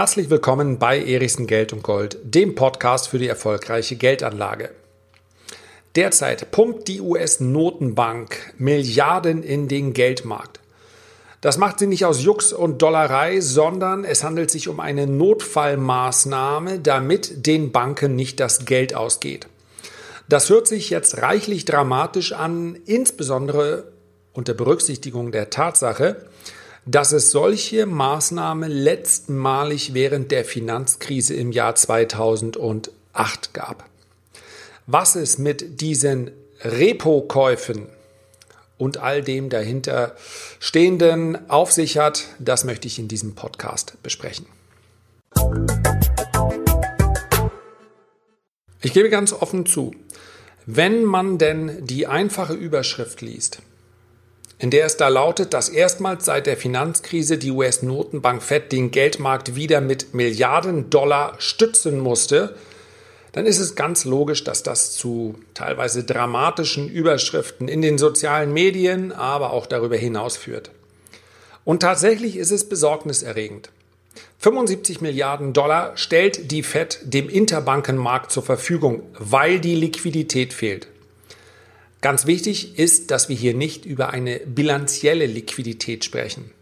Herzlich willkommen bei Erichsen Geld und Gold, dem Podcast für die erfolgreiche Geldanlage. Derzeit pumpt die US-Notenbank Milliarden in den Geldmarkt. Das macht sie nicht aus Jux und Dollerei, sondern es handelt sich um eine Notfallmaßnahme, damit den Banken nicht das Geld ausgeht. Das hört sich jetzt reichlich dramatisch an, insbesondere unter Berücksichtigung der Tatsache, dass es solche Maßnahmen letztmalig während der Finanzkrise im Jahr 2008 gab. Was es mit diesen Repo-Käufen und all dem dahinter stehenden auf sich hat, das möchte ich in diesem Podcast besprechen. Ich gebe ganz offen zu, wenn man denn die einfache Überschrift liest, in der es da lautet, dass erstmals seit der Finanzkrise die US-Notenbank Fed den Geldmarkt wieder mit Milliarden Dollar stützen musste, dann ist es ganz logisch, dass das zu teilweise dramatischen Überschriften in den sozialen Medien, aber auch darüber hinaus führt. Und tatsächlich ist es besorgniserregend. 75 Milliarden Dollar stellt die Fed dem Interbankenmarkt zur Verfügung, weil die Liquidität fehlt. Ganz wichtig ist, dass wir hier nicht über eine bilanzielle Liquidität sprechen.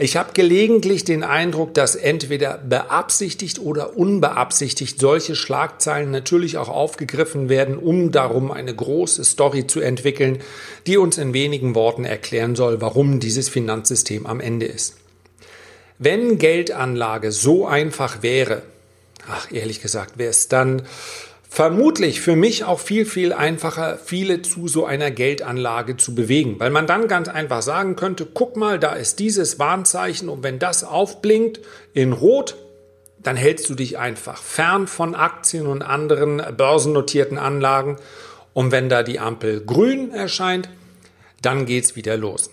Ich habe gelegentlich den Eindruck, dass entweder beabsichtigt oder unbeabsichtigt solche Schlagzeilen natürlich auch aufgegriffen werden, um darum eine große Story zu entwickeln, die uns in wenigen Worten erklären soll, warum dieses Finanzsystem am Ende ist. Wenn Geldanlage so einfach wäre, ach ehrlich gesagt, wäre es dann vermutlich für mich auch viel, viel einfacher, viele zu so einer Geldanlage zu bewegen, weil man dann ganz einfach sagen könnte, guck mal, da ist dieses Warnzeichen und wenn das aufblinkt in Rot, dann hältst du dich einfach fern von Aktien und anderen börsennotierten Anlagen und wenn da die Ampel grün erscheint, dann geht's wieder los.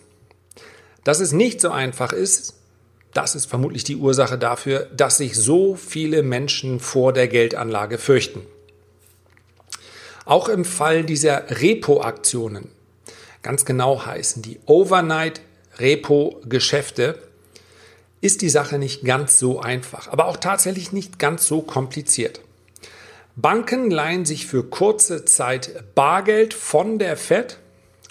Dass es nicht so einfach ist, das ist vermutlich die Ursache dafür, dass sich so viele Menschen vor der Geldanlage fürchten. Auch im Fall dieser Repo-Aktionen, ganz genau heißen die Overnight Repo-Geschäfte, ist die Sache nicht ganz so einfach, aber auch tatsächlich nicht ganz so kompliziert. Banken leihen sich für kurze Zeit Bargeld von der Fed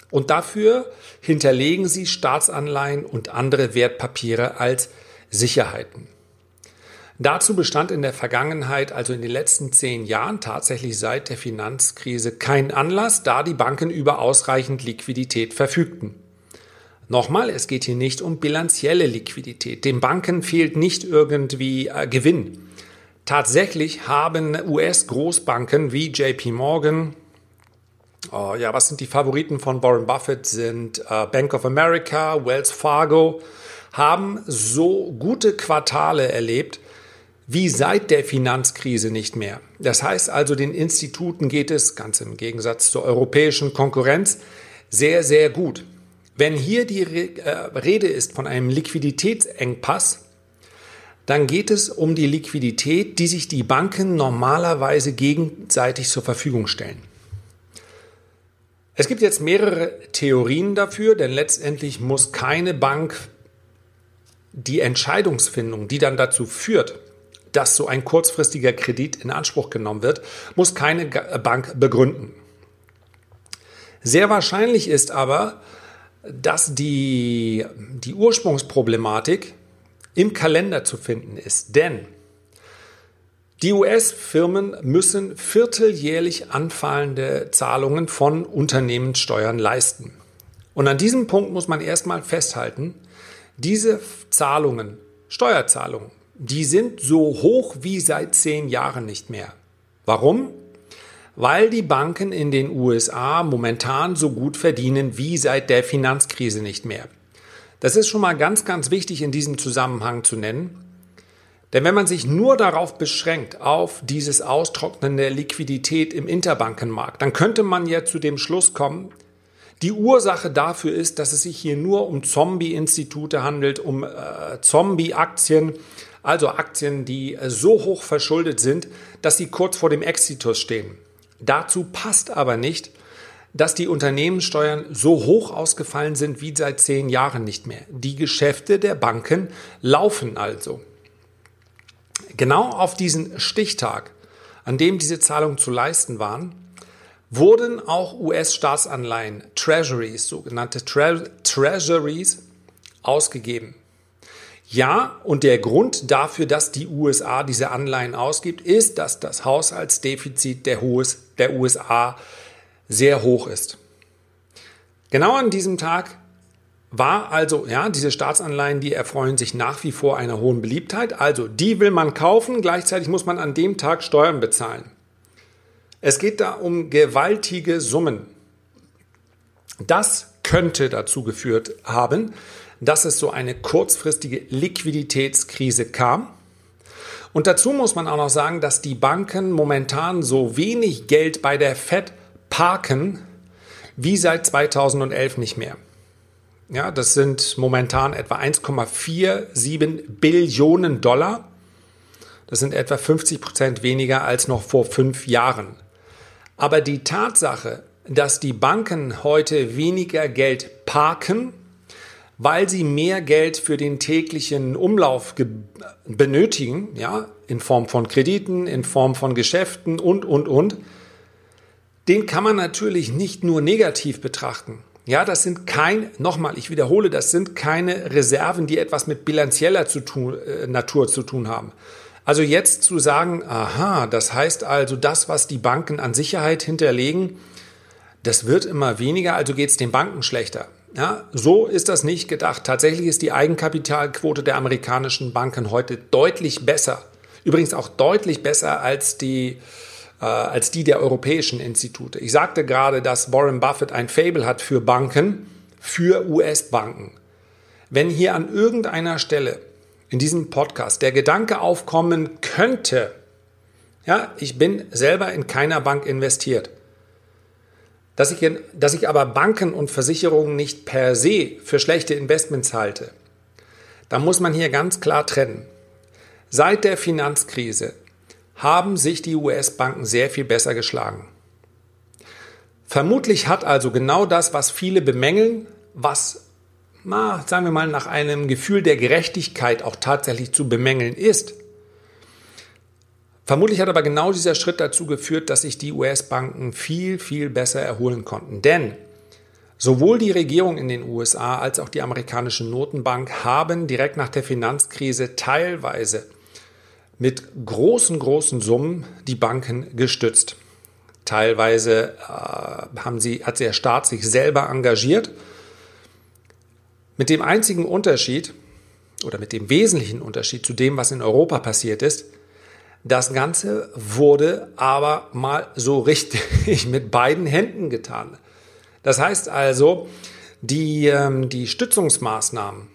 und dafür hinterlegen sie Staatsanleihen und andere Wertpapiere als Sicherheiten. Dazu bestand in der Vergangenheit, also in den letzten zehn Jahren, tatsächlich seit der Finanzkrise kein Anlass, da die Banken über ausreichend Liquidität verfügten. Nochmal, es geht hier nicht um bilanzielle Liquidität. Den Banken fehlt nicht irgendwie äh, Gewinn. Tatsächlich haben US-Großbanken wie JP Morgan, oh, ja, was sind die Favoriten von Warren Buffett? Sind äh, Bank of America, Wells Fargo, haben so gute Quartale erlebt, wie seit der Finanzkrise nicht mehr. Das heißt also, den Instituten geht es, ganz im Gegensatz zur europäischen Konkurrenz, sehr, sehr gut. Wenn hier die äh, Rede ist von einem Liquiditätsengpass, dann geht es um die Liquidität, die sich die Banken normalerweise gegenseitig zur Verfügung stellen. Es gibt jetzt mehrere Theorien dafür, denn letztendlich muss keine Bank die Entscheidungsfindung, die dann dazu führt, dass so ein kurzfristiger Kredit in Anspruch genommen wird, muss keine Bank begründen. Sehr wahrscheinlich ist aber, dass die, die Ursprungsproblematik im Kalender zu finden ist. Denn die US-Firmen müssen vierteljährlich anfallende Zahlungen von Unternehmenssteuern leisten. Und an diesem Punkt muss man erstmal festhalten, diese Zahlungen, Steuerzahlungen, die sind so hoch wie seit zehn Jahren nicht mehr. Warum? Weil die Banken in den USA momentan so gut verdienen wie seit der Finanzkrise nicht mehr. Das ist schon mal ganz, ganz wichtig in diesem Zusammenhang zu nennen. Denn wenn man sich nur darauf beschränkt, auf dieses Austrocknen der Liquidität im Interbankenmarkt, dann könnte man ja zu dem Schluss kommen, die Ursache dafür ist, dass es sich hier nur um Zombie-Institute handelt, um äh, Zombie-Aktien, also Aktien, die äh, so hoch verschuldet sind, dass sie kurz vor dem Exitus stehen. Dazu passt aber nicht, dass die Unternehmenssteuern so hoch ausgefallen sind wie seit zehn Jahren nicht mehr. Die Geschäfte der Banken laufen also. Genau auf diesen Stichtag, an dem diese Zahlungen zu leisten waren, wurden auch US-Staatsanleihen, Treasuries, sogenannte Tre Treasuries, ausgegeben. Ja, und der Grund dafür, dass die USA diese Anleihen ausgibt, ist, dass das Haushaltsdefizit der, USA sehr hoch ist. Genau an diesem Tag war also, ja, diese Staatsanleihen, die erfreuen sich nach wie vor einer hohen Beliebtheit. Also, die will man kaufen, gleichzeitig muss man an dem Tag Steuern bezahlen. Es geht da um gewaltige Summen. Das könnte dazu geführt haben, dass es so eine kurzfristige Liquiditätskrise kam. Und dazu muss man auch noch sagen, dass die Banken momentan so wenig Geld bei der Fed parken wie seit 2011 nicht mehr. Ja, das sind momentan etwa 1,47 Billionen Dollar. Das sind etwa 50 Prozent weniger als noch vor fünf Jahren. Aber die Tatsache, dass die Banken heute weniger Geld parken, weil sie mehr Geld für den täglichen Umlauf benötigen, ja, in Form von Krediten, in Form von Geschäften und, und, und, den kann man natürlich nicht nur negativ betrachten. Ja, das sind kein, nochmal, ich wiederhole, das sind keine Reserven, die etwas mit bilanzieller zu tun, äh, Natur zu tun haben. Also jetzt zu sagen, aha, das heißt also, das, was die Banken an Sicherheit hinterlegen, das wird immer weniger, also geht es den Banken schlechter. Ja, so ist das nicht gedacht. Tatsächlich ist die Eigenkapitalquote der amerikanischen Banken heute deutlich besser. Übrigens auch deutlich besser als die, äh, als die der europäischen Institute. Ich sagte gerade, dass Warren Buffett ein Fable hat für Banken, für US-Banken. Wenn hier an irgendeiner Stelle in diesem Podcast der Gedanke aufkommen könnte, ja, ich bin selber in keiner Bank investiert, dass ich, dass ich aber Banken und Versicherungen nicht per se für schlechte Investments halte, da muss man hier ganz klar trennen. Seit der Finanzkrise haben sich die US-Banken sehr viel besser geschlagen. Vermutlich hat also genau das, was viele bemängeln, was, na, sagen wir mal, nach einem Gefühl der Gerechtigkeit auch tatsächlich zu bemängeln ist, Vermutlich hat aber genau dieser Schritt dazu geführt, dass sich die US-Banken viel, viel besser erholen konnten. Denn sowohl die Regierung in den USA als auch die amerikanische Notenbank haben direkt nach der Finanzkrise teilweise mit großen, großen Summen die Banken gestützt. Teilweise äh, haben sie, hat der Staat sich selber engagiert. Mit dem einzigen Unterschied oder mit dem wesentlichen Unterschied zu dem, was in Europa passiert ist, das Ganze wurde aber mal so richtig mit beiden Händen getan. Das heißt also, die, ähm, die Stützungsmaßnahmen,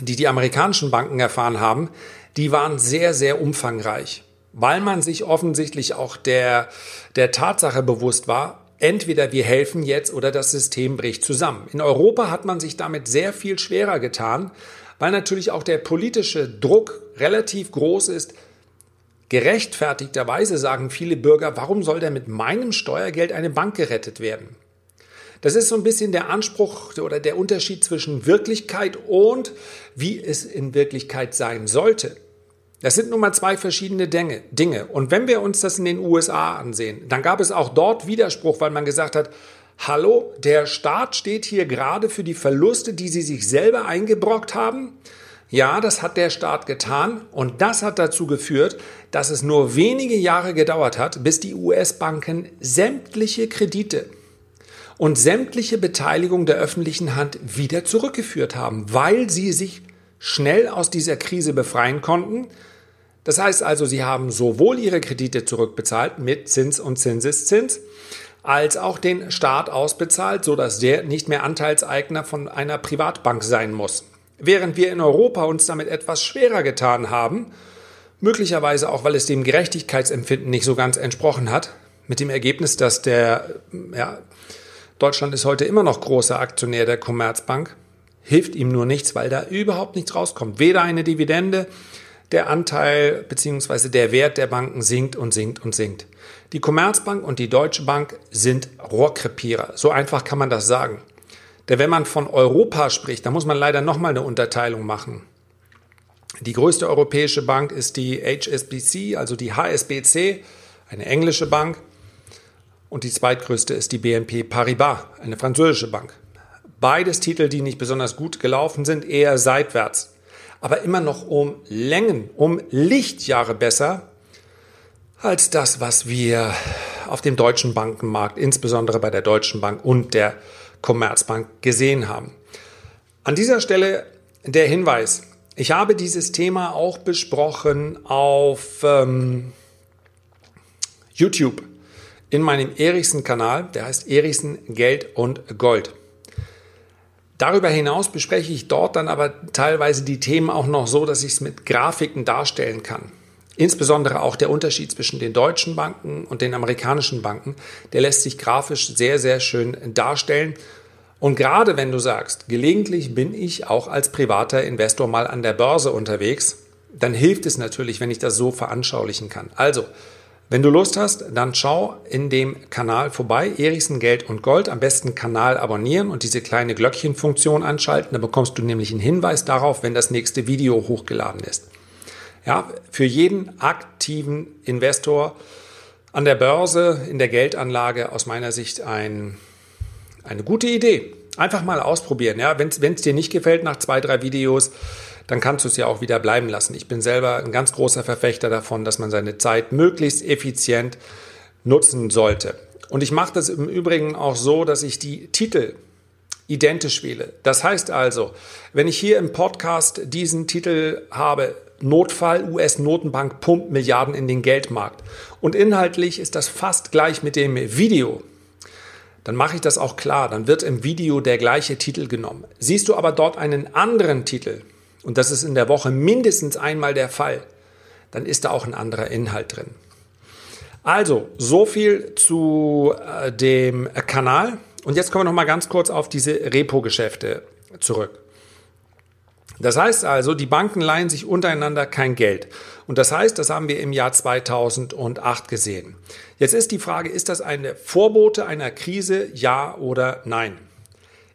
die die amerikanischen Banken erfahren haben, die waren sehr, sehr umfangreich, weil man sich offensichtlich auch der, der Tatsache bewusst war, entweder wir helfen jetzt oder das System bricht zusammen. In Europa hat man sich damit sehr viel schwerer getan, weil natürlich auch der politische Druck relativ groß ist, Gerechtfertigterweise sagen viele Bürger, warum soll denn mit meinem Steuergeld eine Bank gerettet werden? Das ist so ein bisschen der Anspruch oder der Unterschied zwischen Wirklichkeit und wie es in Wirklichkeit sein sollte. Das sind nun mal zwei verschiedene Dinge. Und wenn wir uns das in den USA ansehen, dann gab es auch dort Widerspruch, weil man gesagt hat, hallo, der Staat steht hier gerade für die Verluste, die sie sich selber eingebrockt haben. Ja, das hat der Staat getan und das hat dazu geführt, dass es nur wenige Jahre gedauert hat, bis die US-Banken sämtliche Kredite und sämtliche Beteiligung der öffentlichen Hand wieder zurückgeführt haben, weil sie sich schnell aus dieser Krise befreien konnten. Das heißt also, sie haben sowohl ihre Kredite zurückbezahlt mit Zins und Zinseszins, als auch den Staat ausbezahlt, sodass der nicht mehr Anteilseigner von einer Privatbank sein muss. Während wir in Europa uns damit etwas schwerer getan haben, möglicherweise auch, weil es dem Gerechtigkeitsempfinden nicht so ganz entsprochen hat, mit dem Ergebnis, dass der, ja, Deutschland ist heute immer noch großer Aktionär der Commerzbank, hilft ihm nur nichts, weil da überhaupt nichts rauskommt. Weder eine Dividende, der Anteil bzw. der Wert der Banken sinkt und sinkt und sinkt. Die Commerzbank und die Deutsche Bank sind Rohrkrepierer. So einfach kann man das sagen. Denn wenn man von Europa spricht, dann muss man leider nochmal eine Unterteilung machen. Die größte europäische Bank ist die HSBC, also die HSBC, eine englische Bank. Und die zweitgrößte ist die BNP Paribas, eine französische Bank. Beides Titel, die nicht besonders gut gelaufen sind, eher seitwärts. Aber immer noch um Längen, um Lichtjahre besser als das, was wir auf dem deutschen Bankenmarkt, insbesondere bei der Deutschen Bank und der Commerzbank gesehen haben. An dieser Stelle der Hinweis, ich habe dieses Thema auch besprochen auf ähm, YouTube in meinem Erichsen-Kanal, der heißt Erichsen Geld und Gold. Darüber hinaus bespreche ich dort dann aber teilweise die Themen auch noch so, dass ich es mit Grafiken darstellen kann. Insbesondere auch der Unterschied zwischen den deutschen Banken und den amerikanischen Banken, der lässt sich grafisch sehr, sehr schön darstellen. Und gerade wenn du sagst, gelegentlich bin ich auch als privater Investor mal an der Börse unterwegs, dann hilft es natürlich, wenn ich das so veranschaulichen kann. Also, wenn du Lust hast, dann schau in dem Kanal vorbei, Erichsen Geld und Gold. Am besten Kanal abonnieren und diese kleine Glöckchenfunktion anschalten. Dann bekommst du nämlich einen Hinweis darauf, wenn das nächste Video hochgeladen ist. Ja, für jeden aktiven Investor an der Börse, in der Geldanlage aus meiner Sicht ein, eine gute Idee. Einfach mal ausprobieren. Ja, wenn es dir nicht gefällt nach zwei, drei Videos, dann kannst du es ja auch wieder bleiben lassen. Ich bin selber ein ganz großer Verfechter davon, dass man seine Zeit möglichst effizient nutzen sollte. Und ich mache das im Übrigen auch so, dass ich die Titel identisch wähle. Das heißt also, wenn ich hier im Podcast diesen Titel habe, Notfall, US-Notenbank pumpt Milliarden in den Geldmarkt und inhaltlich ist das fast gleich mit dem Video, dann mache ich das auch klar, dann wird im Video der gleiche Titel genommen. Siehst du aber dort einen anderen Titel, und das ist in der Woche mindestens einmal der Fall, dann ist da auch ein anderer Inhalt drin. Also, so viel zu äh, dem Kanal. Und jetzt kommen wir noch mal ganz kurz auf diese Repo-Geschäfte zurück. Das heißt also, die Banken leihen sich untereinander kein Geld. Und das heißt, das haben wir im Jahr 2008 gesehen. Jetzt ist die Frage, ist das eine Vorbote einer Krise, ja oder nein?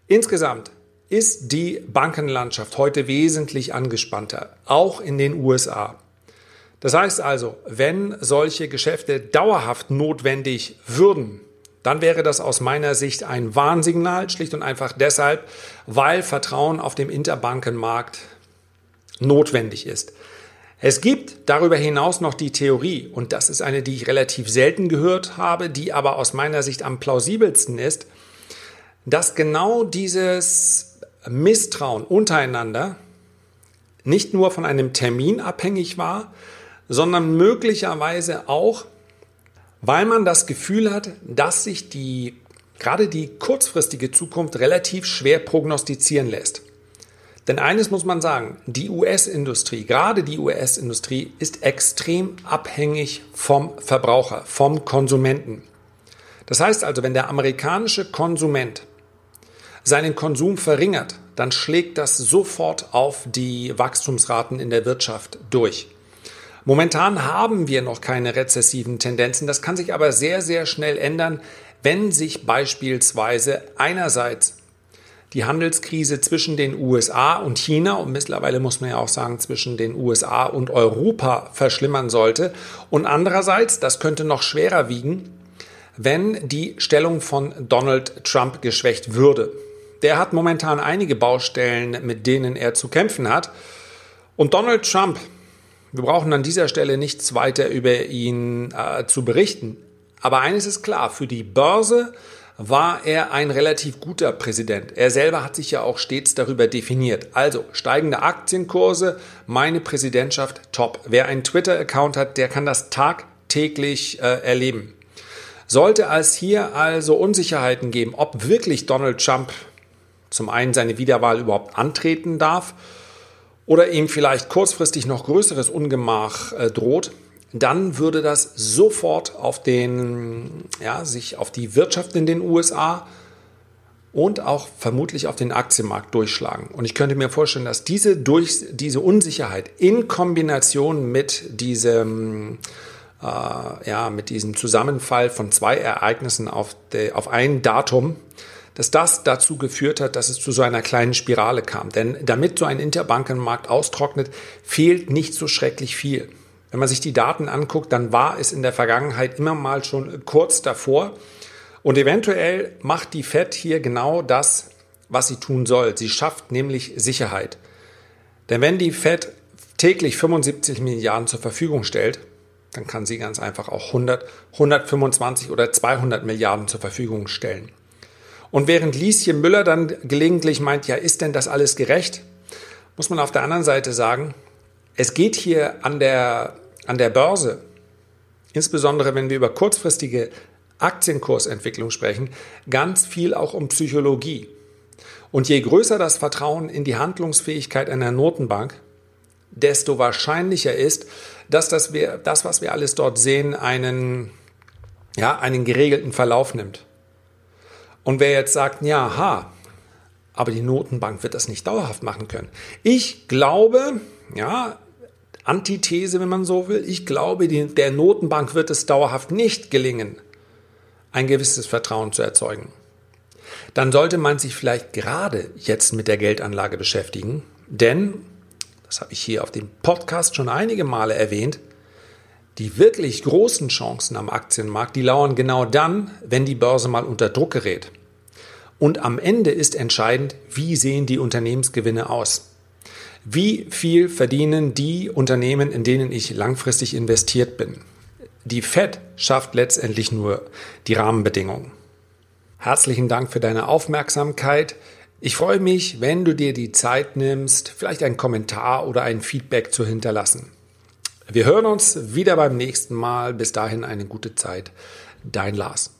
Insgesamt ist die Bankenlandschaft heute wesentlich angespannter, auch in den USA. Das heißt also, wenn solche Geschäfte dauerhaft notwendig würden, dann wäre das aus meiner Sicht ein Warnsignal, schlicht und einfach deshalb, weil Vertrauen auf dem Interbankenmarkt notwendig ist. Es gibt darüber hinaus noch die Theorie, und das ist eine, die ich relativ selten gehört habe, die aber aus meiner Sicht am plausibelsten ist, dass genau dieses Misstrauen untereinander nicht nur von einem Termin abhängig war, sondern möglicherweise auch, weil man das Gefühl hat, dass sich die gerade die kurzfristige Zukunft relativ schwer prognostizieren lässt. Denn eines muss man sagen, die US-Industrie, gerade die US-Industrie ist extrem abhängig vom Verbraucher, vom Konsumenten. Das heißt also, wenn der amerikanische Konsument seinen Konsum verringert, dann schlägt das sofort auf die Wachstumsraten in der Wirtschaft durch. Momentan haben wir noch keine rezessiven Tendenzen, das kann sich aber sehr, sehr schnell ändern, wenn sich beispielsweise einerseits die Handelskrise zwischen den USA und China und mittlerweile muss man ja auch sagen zwischen den USA und Europa verschlimmern sollte und andererseits, das könnte noch schwerer wiegen, wenn die Stellung von Donald Trump geschwächt würde. Der hat momentan einige Baustellen, mit denen er zu kämpfen hat. Und Donald Trump, wir brauchen an dieser Stelle nichts weiter über ihn äh, zu berichten. Aber eines ist klar, für die Börse war er ein relativ guter Präsident. Er selber hat sich ja auch stets darüber definiert. Also steigende Aktienkurse, meine Präsidentschaft top. Wer einen Twitter-Account hat, der kann das tagtäglich äh, erleben. Sollte es hier also Unsicherheiten geben, ob wirklich Donald Trump zum einen seine Wiederwahl überhaupt antreten darf oder ihm vielleicht kurzfristig noch größeres Ungemach äh, droht, dann würde das sofort auf den, ja, sich auf die Wirtschaft in den USA und auch vermutlich auf den Aktienmarkt durchschlagen. Und ich könnte mir vorstellen, dass diese, durch, diese Unsicherheit in Kombination mit diesem, äh, ja, mit diesem Zusammenfall von zwei Ereignissen auf, de, auf ein Datum dass das dazu geführt hat, dass es zu so einer kleinen Spirale kam. Denn damit so ein Interbankenmarkt austrocknet, fehlt nicht so schrecklich viel. Wenn man sich die Daten anguckt, dann war es in der Vergangenheit immer mal schon kurz davor. Und eventuell macht die Fed hier genau das, was sie tun soll. Sie schafft nämlich Sicherheit. Denn wenn die Fed täglich 75 Milliarden zur Verfügung stellt, dann kann sie ganz einfach auch 100, 125 oder 200 Milliarden zur Verfügung stellen. Und während Lieschen Müller dann gelegentlich meint, ja, ist denn das alles gerecht, muss man auf der anderen Seite sagen, es geht hier an der, an der Börse, insbesondere wenn wir über kurzfristige Aktienkursentwicklung sprechen, ganz viel auch um Psychologie. Und je größer das Vertrauen in die Handlungsfähigkeit einer Notenbank, desto wahrscheinlicher ist, dass das, wir, das was wir alles dort sehen, einen, ja, einen geregelten Verlauf nimmt. Und wer jetzt sagt, ja, ha, aber die Notenbank wird das nicht dauerhaft machen können. Ich glaube, ja, Antithese, wenn man so will, ich glaube, die, der Notenbank wird es dauerhaft nicht gelingen, ein gewisses Vertrauen zu erzeugen. Dann sollte man sich vielleicht gerade jetzt mit der Geldanlage beschäftigen, denn, das habe ich hier auf dem Podcast schon einige Male erwähnt, die wirklich großen Chancen am Aktienmarkt, die lauern genau dann, wenn die Börse mal unter Druck gerät. Und am Ende ist entscheidend, wie sehen die Unternehmensgewinne aus? Wie viel verdienen die Unternehmen, in denen ich langfristig investiert bin? Die Fed schafft letztendlich nur die Rahmenbedingungen. Herzlichen Dank für deine Aufmerksamkeit. Ich freue mich, wenn du dir die Zeit nimmst, vielleicht einen Kommentar oder ein Feedback zu hinterlassen. Wir hören uns wieder beim nächsten Mal. Bis dahin eine gute Zeit. Dein Lars.